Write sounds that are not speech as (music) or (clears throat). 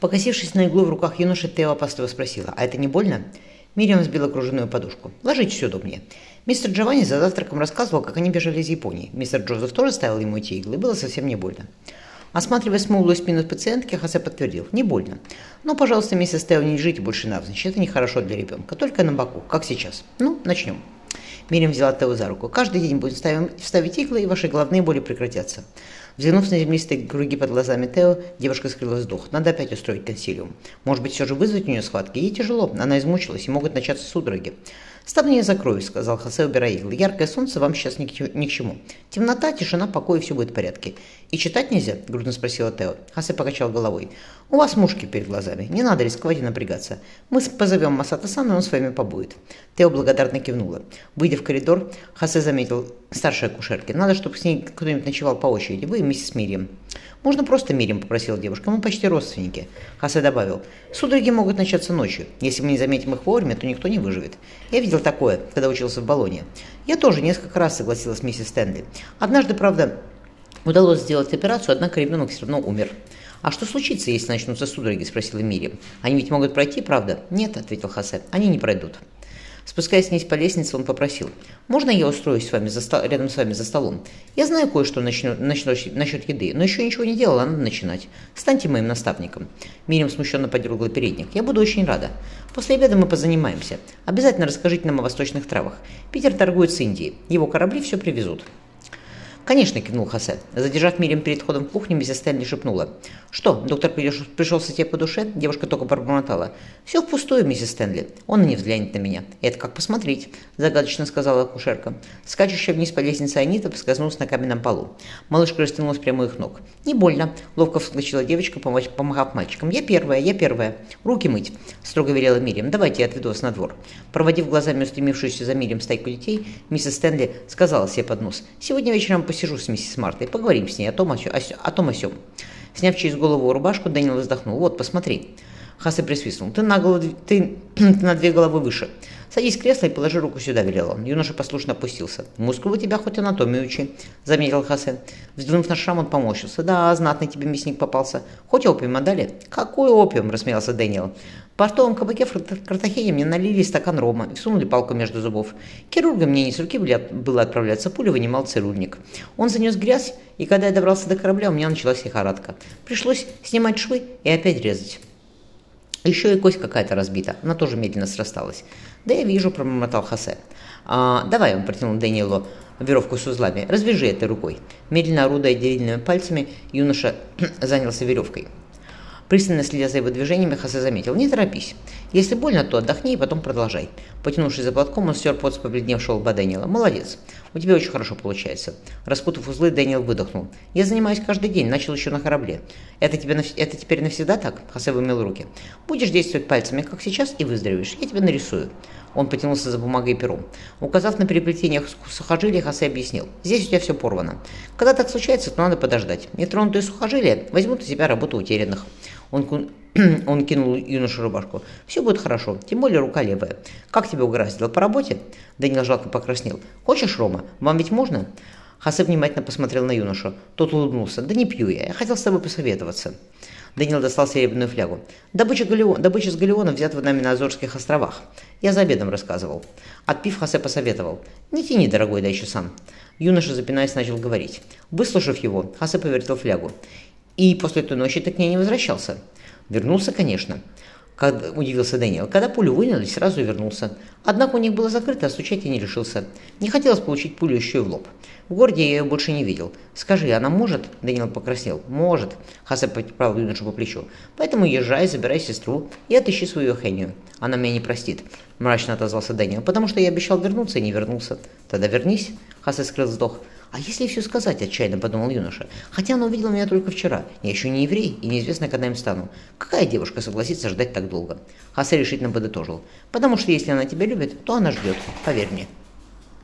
Покосившись на иглу в руках юноши, Тео опасливо спросила, «А это не больно?» Мириам сбила кружевную подушку. «Ложитесь удобнее». Мистер Джованни за завтраком рассказывал, как они бежали из Японии. Мистер Джозеф тоже ставил ему эти иглы, было совсем не больно. Осматривая смуглую спину пациентки, Хосе подтвердил, не больно. Но, пожалуйста, миссис Тео, не лежите больше навзничь, это нехорошо для ребенка, только на боку, как сейчас. Ну, начнем. Мирим взяла Тео за руку. Каждый день будем ставим, ставить иглы, и ваши головные боли прекратятся. Взглянув на землистые круги под глазами Тео, девушка скрыла вздох. Надо опять устроить консилиум. Может быть, все же вызвать у нее схватки? Ей тяжело, она измучилась, и могут начаться судороги. «Ставни я закрою», — сказал Хосе, убирая иглы. «Яркое солнце вам сейчас ни к, ни к чему. Темнота, тишина, покой, и все будет в порядке». «И читать нельзя?» — грудно спросила Тео. Хосе покачал головой. «У вас мушки перед глазами. Не надо рисковать и напрягаться. Мы позовем Масата-сан, и он с вами побудет». Тео благодарно кивнула. Выйдя в коридор, Хосе заметил старшей акушерке. «Надо, чтобы с ней кто-нибудь ночевал по очереди. Вы и миссис Мирием». «Можно просто Мирим», — попросила девушка. «Мы почти родственники». Хасе добавил. «Судороги могут начаться ночью. Если мы не заметим их вовремя, то никто не выживет. Я видел такое, когда учился в Болоне. Я тоже несколько раз согласилась с миссис Стэнли. Однажды, правда, удалось сделать операцию, однако ребенок все равно умер». «А что случится, если начнутся судороги?» – спросила Мири. «Они ведь могут пройти, правда?» «Нет», – ответил Хасе. «Они не пройдут». Спускаясь вниз по лестнице, он попросил. «Можно я устроюсь с вами за стол, рядом с вами за столом? Я знаю кое-что насчет, насчет еды, но еще ничего не делала, надо начинать. Станьте моим наставником». Мирим смущенно подергала передник. «Я буду очень рада. После обеда мы позанимаемся. Обязательно расскажите нам о восточных травах. Питер торгует с Индией. Его корабли все привезут». «Конечно», — кивнул Хосе. Задержав Мирим перед входом в кухню, миссис Стэнли шепнула. «Что, доктор пришелся тебе по душе?» Девушка только пробормотала. «Все впустую, миссис Стэнли. Он и не взглянет на меня». «Это как посмотреть», — загадочно сказала акушерка. Скачущая вниз по лестнице Анита поскользнулась на каменном полу. Малышка растянулась прямо их ног. «Не больно», — ловко вскочила девочка, помахав мальчиком. «Я первая, я первая. Руки мыть», — строго велела Мирим. «Давайте я отведу вас на двор». Проводив глазами устремившуюся за Мирим стайку детей, миссис Стэнли сказала себе под нос. «Сегодня вечером посетим посижу с миссис Мартой, поговорим с ней о том, о, сё, о, том, о сём. Сняв через голову рубашку, Дэниел вздохнул. «Вот, посмотри». Хассе присвистнул. «Ты на, голову, ты, ты (clears throat) на две головы выше. Садись в кресло и положи руку сюда», — велел он. Юноша послушно опустился. «Мускулы тебя хоть анатомию учи», — заметил Хассе. Взглянув на шрам, он поморщился. «Да, знатный тебе мясник попался. Хоть опиум отдали?» «Какой опиум?» — рассмеялся Дэниел портовом кабаке в Картахене мне налили стакан рома и всунули палку между зубов. Хирурга мне не с руки было отправляться, пулю вынимал цирульник. Он занес грязь, и когда я добрался до корабля, у меня началась лихорадка. Пришлось снимать швы и опять резать. Еще и кость какая-то разбита, она тоже медленно срасталась. Да я вижу, пробормотал Хосе. А, давай, он протянул Даниэлу веревку с узлами, развяжи этой рукой. Медленно орудуя длинными пальцами, юноша (clears throat) занялся веревкой. Пристально следя за его движениями, Хосе заметил. «Не торопись. Если больно, то отдохни и потом продолжай». Потянувшись за платком, он стер пот с побледневшего лба Дэниела. «Молодец. У тебя очень хорошо получается». Распутав узлы, Дэниел выдохнул. «Я занимаюсь каждый день, начал еще на корабле». «Это, тебе нав... это теперь навсегда так?» Хосе вымыл руки. «Будешь действовать пальцами, как сейчас, и выздоровеешь. Я тебя нарисую». Он потянулся за бумагой и пером. Указав на переплетение сухожилий, Хосе объяснил. «Здесь у тебя все порвано. Когда так случается, то надо подождать. Нетронутые сухожилия возьмут у тебя работу утерянных». Он, (clears throat) он кинул юношу рубашку. «Все будет хорошо, тем более рука левая. Как тебя угораздило, по работе?» Даниил жалко покраснел. «Хочешь, Рома? Вам ведь можно?» Хасе внимательно посмотрел на юношу. Тот улыбнулся. «Да не пью я, я хотел с тобой посоветоваться». Даниил достал серебряную флягу. «Добыча, галеон, добыча с галеона взята нами на Азорских островах. Я за обедом рассказывал». Отпив, Хасе посоветовал. «Не тяни, дорогой, да еще сам». Юноша, запинаясь, начал говорить. Выслушав его, Хасе повертел флягу. И после той ночи ты к ней не возвращался. Вернулся, конечно. Когда, удивился Дэниел. Когда пулю выняли, сразу вернулся. Однако у них было закрыто, а стучать я не решился. Не хотелось получить пулю еще и в лоб. В городе я ее больше не видел. Скажи, она может? Дэниел покраснел. Может. Хаса поправил юношу по плечу. Поэтому езжай, забирай сестру и отыщи свою Хению. Она меня не простит. Мрачно отозвался Дэниел. Потому что я обещал вернуться и не вернулся. Тогда вернись. Хаса скрыл вздох. «А если все сказать?» – отчаянно подумал юноша. «Хотя она увидела меня только вчера. Я еще не еврей, и неизвестно, когда им стану. Какая девушка согласится ждать так долго?» Хаса решительно подытожил. «Потому что если она тебя любит, то она ждет. Поверь мне».